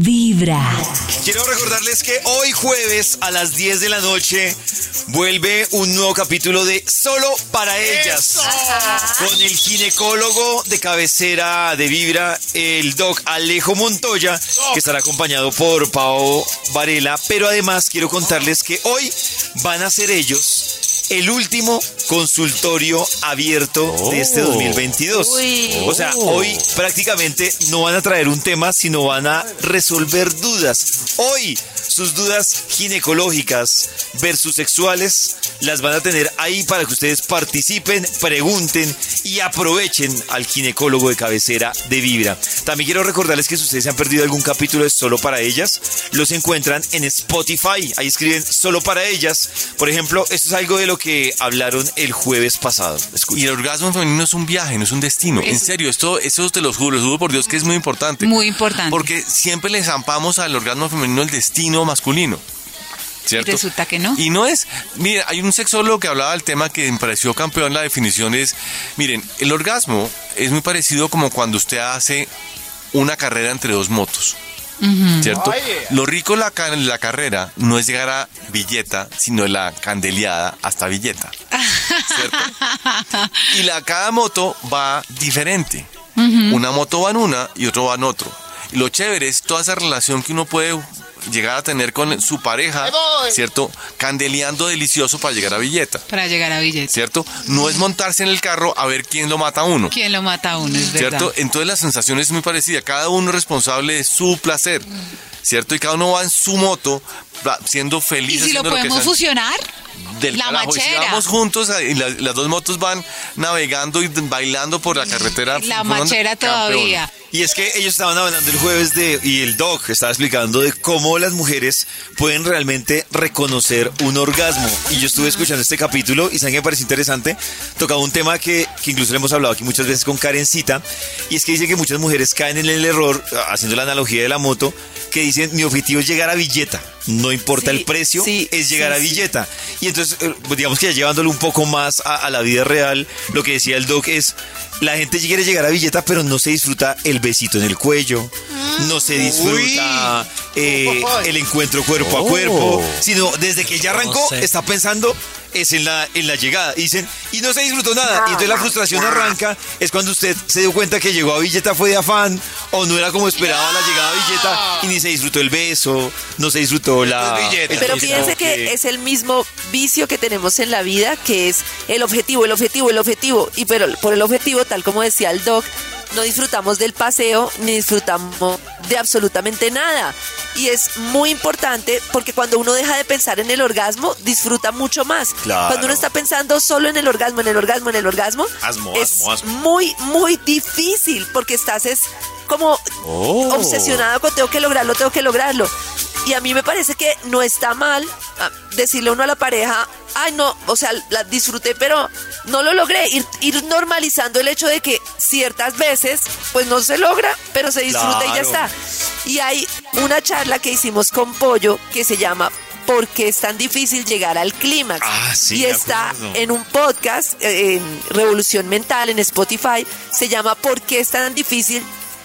Vibra. Quiero recordarles que hoy jueves a las 10 de la noche vuelve un nuevo capítulo de Solo para ellas. Con el ginecólogo de cabecera de Vibra, el doc Alejo Montoya, que estará acompañado por Pao Varela. Pero además quiero contarles que hoy van a ser ellos el último consultorio abierto de este 2022. O sea, hoy prácticamente no van a traer un tema, sino van a resolver dudas. Hoy sus dudas ginecológicas versus sexuales las van a tener ahí para que ustedes participen, pregunten y aprovechen al ginecólogo de cabecera de Vibra. También quiero recordarles que si ustedes se han perdido algún capítulo de Solo para ellas, los encuentran en Spotify. Ahí escriben Solo para ellas. Por ejemplo, esto es algo de lo que hablaron el jueves pasado. Y el orgasmo femenino es un viaje, no es un destino. En serio, esto, esto te lo juro, lo juro por Dios que es muy importante. Muy importante. Porque siempre le zampamos al orgasmo femenino el destino masculino. ¿Cierto? Y resulta que no. Y no es, mire, hay un sexólogo que hablaba del tema que me pareció campeón, la definición es, miren, el orgasmo es muy parecido como cuando usted hace una carrera entre dos motos. ¿Cierto? Lo rico de la, la carrera no es llegar a Villeta, sino la candeleada hasta Villeta. ¿Cierto? Y la, cada moto va diferente. Una moto va en una y otro va en otro. Y lo chévere es toda esa relación que uno puede llegar a tener con su pareja, ¿cierto? Candeleando delicioso para llegar a Villeta, Para llegar a billetes. ¿cierto? No es montarse en el carro a ver quién lo mata a uno. ¿Quién lo mata a uno? Es verdad. ¿Cierto? Entonces la sensación es muy parecida. Cada uno es responsable de su placer. ¿Cierto? Y cada uno va en su moto siendo feliz. ¿Y si lo que podemos sea fusionar? Del la carajo. Y si vamos juntos y la- las dos motos van navegando y bailando por la carretera. La machera todavía. Y es que ellos estaban hablando el jueves de, y el doc estaba explicando de cómo las mujeres pueden realmente reconocer un orgasmo. Y yo estuve escuchando este capítulo y saben que me parece interesante. Tocaba un tema que, que incluso le hemos hablado aquí muchas veces con Karencita. Y es que dice que muchas mujeres caen en el error, haciendo la analogía de la moto, que dicen mi objetivo es llegar a Villeta. No importa Sí, el precio, sí, es llegar sí, a sí. Villeta. Y entonces, eh, pues digamos que ya llevándolo un poco más a, a la vida real, lo que decía el doc es, la gente quiere llegar a Villeta, pero no se disfruta el besito en el cuello, no se disfruta eh, el encuentro cuerpo a cuerpo, sino desde que ya arrancó, está pensando es en la, en la llegada. Y dicen, y no se disfrutó nada. Y entonces la frustración arranca, es cuando usted se dio cuenta que llegó a Villeta fue de afán, o no era como esperaba la llegada a Villeta, y ni se disfrutó el beso, no se disfrutó la... Pero fíjense que es el mismo vicio que tenemos en la vida, que es el objetivo, el objetivo, el objetivo. Y pero por el objetivo, tal como decía el doc, no disfrutamos del paseo ni disfrutamos de absolutamente nada. Y es muy importante porque cuando uno deja de pensar en el orgasmo, disfruta mucho más. Claro. Cuando uno está pensando solo en el orgasmo, en el orgasmo, en el orgasmo, Asmo, es asmo, asmo. muy, muy difícil porque estás es como Oh. obsesionado con tengo que lograrlo, tengo que lograrlo. Y a mí me parece que no está mal ah, decirle uno a la pareja, ay no, o sea, la disfruté, pero no lo logré. Ir, ir normalizando el hecho de que ciertas veces, pues no se logra, pero se disfruta y ya está. Y hay una charla que hicimos con Pollo que se llama ¿Por qué es tan difícil llegar al clímax? Ah, sí, y está acuerdo. en un podcast, eh, en Revolución Mental, en Spotify, se llama ¿Por qué es tan difícil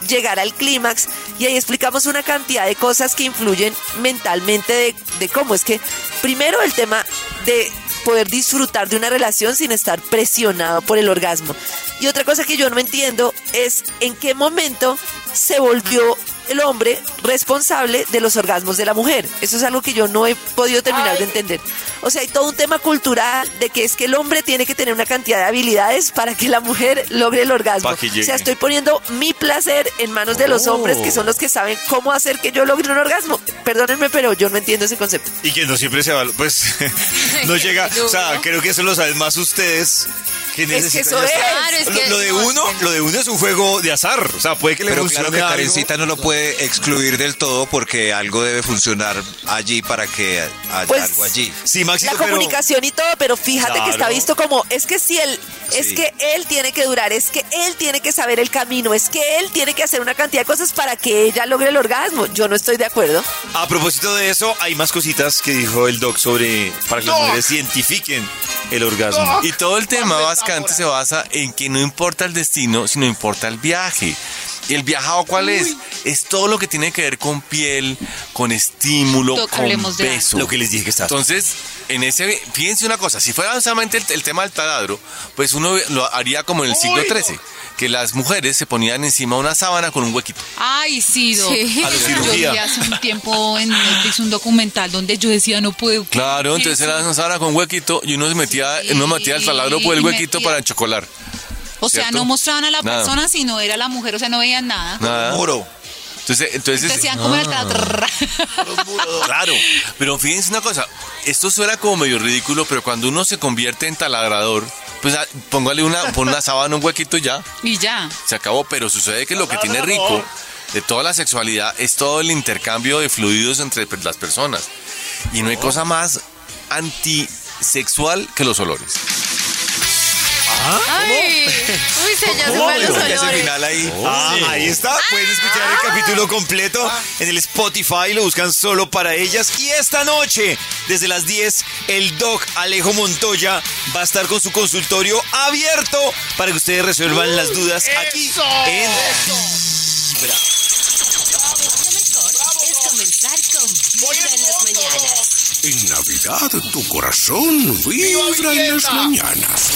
llegar al clímax? Y ahí explicamos una cantidad de cosas que influyen mentalmente de, de cómo es que, primero el tema de poder disfrutar de una relación sin estar presionado por el orgasmo. Y otra cosa que yo no entiendo es en qué momento se volvió el hombre responsable de los orgasmos de la mujer. Eso es algo que yo no he podido terminar de entender. O sea, hay todo un tema cultural de que es que el hombre tiene que tener una cantidad de habilidades para que la mujer logre el orgasmo. Que O sea, estoy poniendo mi placer en manos de los hombres que son los que saben cómo hacer que yo logre un orgasmo. Perdónenme, pero yo no entiendo ese concepto. Y que no siempre se va, pues no llega, o sea, creo que eso lo saben más ustedes que necesitan. eso ya está. es. Claro, es que- lo lo de uno es un juego de azar, o sea, puede que le Pero funcione claro que algo. Karencita no lo puede excluir del todo porque algo debe funcionar allí para que haya Pues, algo allí. Sí, Maxito, la pero- comunicación y todo, pero fíjate que está Claro. visto como, es que si él, es Sí. que él tiene que durar, es que él tiene que saber el camino, es que él tiene que hacer una cantidad de cosas para que ella logre el orgasmo. Yo no estoy de acuerdo. A propósito de eso, hay más cositas que dijo el doc sobre para que las mujeres identifiquen el orgasmo. Y todo el tema básicamente se basa en que no importa el destino, sino importa el viaje. ¿Y el viajado cuál es? Es todo lo que tiene que ver con piel, con estímulo, Toc- con beso. Lo que les dije que está. Entonces, en ese, fíjense una cosa, si fuera solamente el, el tema del taladro, pues uno lo haría como en el siglo XIII, que las mujeres se ponían encima de una sábana con un huequito. Ay, sí, Doc. Sí. A la Yo cirugía. vi hace un tiempo en Netflix un documental donde yo decía no puedo. Claro, entonces era una sábana con huequito y uno se metía, Sí, uno metía el taladro por el huequito metía- para chocolar. O sea, no mostraban a la Nada. persona, sino era la mujer, o sea, no veían nada. Nada. Muro. Entonces, entonces Decían como era el taladro. Claro, pero fíjense una cosa, esto suena como medio ridículo, pero cuando uno se convierte en taladrador, pues ah, póngale una, pon una sábana, un huequito y ya, Y ya. se acabó. Pero sucede que lo que tiene rico de toda la sexualidad es todo el intercambio de fluidos entre pues, las personas. Y no hay cosa más antisexual que los olores. Ay, uy, se ya olores. final ahí. Ah, ahí está. Pueden escuchar el capítulo completo en el Spotify. Lo buscan solo para ellas. Y esta noche, desde las 10, el doc Alejo Montoya va a estar con su consultorio abierto para que ustedes resuelvan las dudas aquí en. Lo mejor es comenzar con Vibra en las mañanas. En Navidad tu corazón vibra en las mañanas.